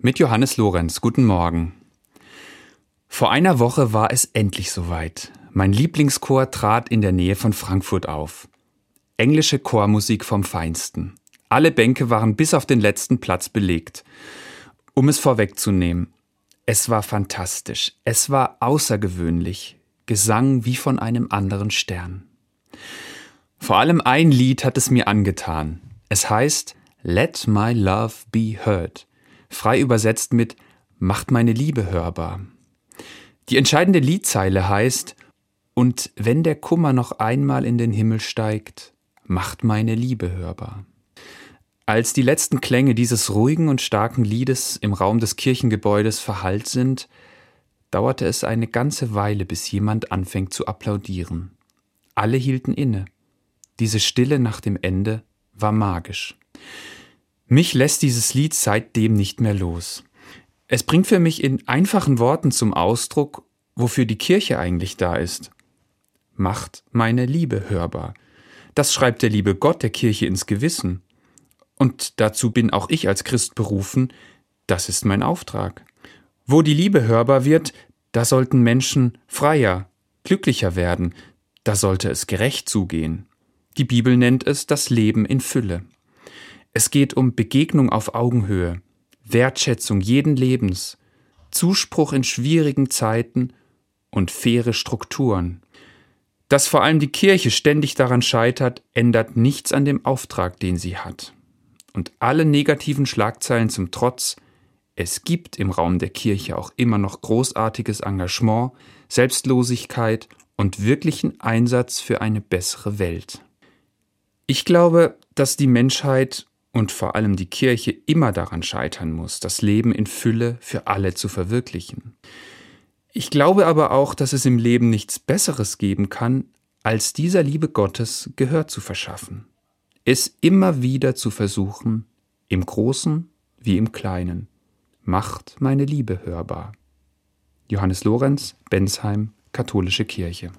mit Johannes Lorenz. Guten Morgen. Vor einer Woche war es endlich soweit. Mein Lieblingschor trat in der Nähe von Frankfurt auf. Englische Chormusik vom Feinsten. Alle Bänke waren bis auf den letzten Platz belegt. Um es vorwegzunehmen, es war fantastisch, es war außergewöhnlich, Gesang wie von einem anderen Stern. Vor allem ein Lied hat es mir angetan. Es heißt Let My Love Be Heard, frei übersetzt mit Macht meine Liebe hörbar. Die entscheidende Liedzeile heißt Und wenn der Kummer noch einmal in den Himmel steigt, macht meine Liebe hörbar. Als die letzten Klänge dieses ruhigen und starken Liedes im Raum des Kirchengebäudes verhallt sind, dauerte es eine ganze Weile, bis jemand anfängt zu applaudieren. Alle hielten inne. Diese Stille nach dem Ende war magisch. Mich lässt dieses Lied seitdem nicht mehr los. Es bringt für mich in einfachen Worten zum Ausdruck, wofür die Kirche eigentlich da ist. Macht meine Liebe hörbar. Das schreibt der liebe Gott der Kirche ins Gewissen. Und dazu bin auch ich als Christ berufen, das ist mein Auftrag. Wo die Liebe hörbar wird, da sollten Menschen freier, glücklicher werden, da sollte es gerecht zugehen. Die Bibel nennt es das Leben in Fülle. Es geht um Begegnung auf Augenhöhe, Wertschätzung jeden Lebens, Zuspruch in schwierigen Zeiten und faire Strukturen. Dass vor allem die Kirche ständig daran scheitert, ändert nichts an dem Auftrag, den sie hat. Und alle negativen Schlagzeilen zum Trotz, es gibt im Raum der Kirche auch immer noch großartiges Engagement, Selbstlosigkeit und wirklichen Einsatz für eine bessere Welt. Ich glaube, dass die Menschheit und vor allem die Kirche immer daran scheitern muss, das Leben in Fülle für alle zu verwirklichen. Ich glaube aber auch, dass es im Leben nichts Besseres geben kann, als dieser Liebe Gottes Gehör zu verschaffen, es immer wieder zu versuchen, im Großen wie im Kleinen macht meine Liebe hörbar. Johannes Lorenz, Bensheim, Katholische Kirche.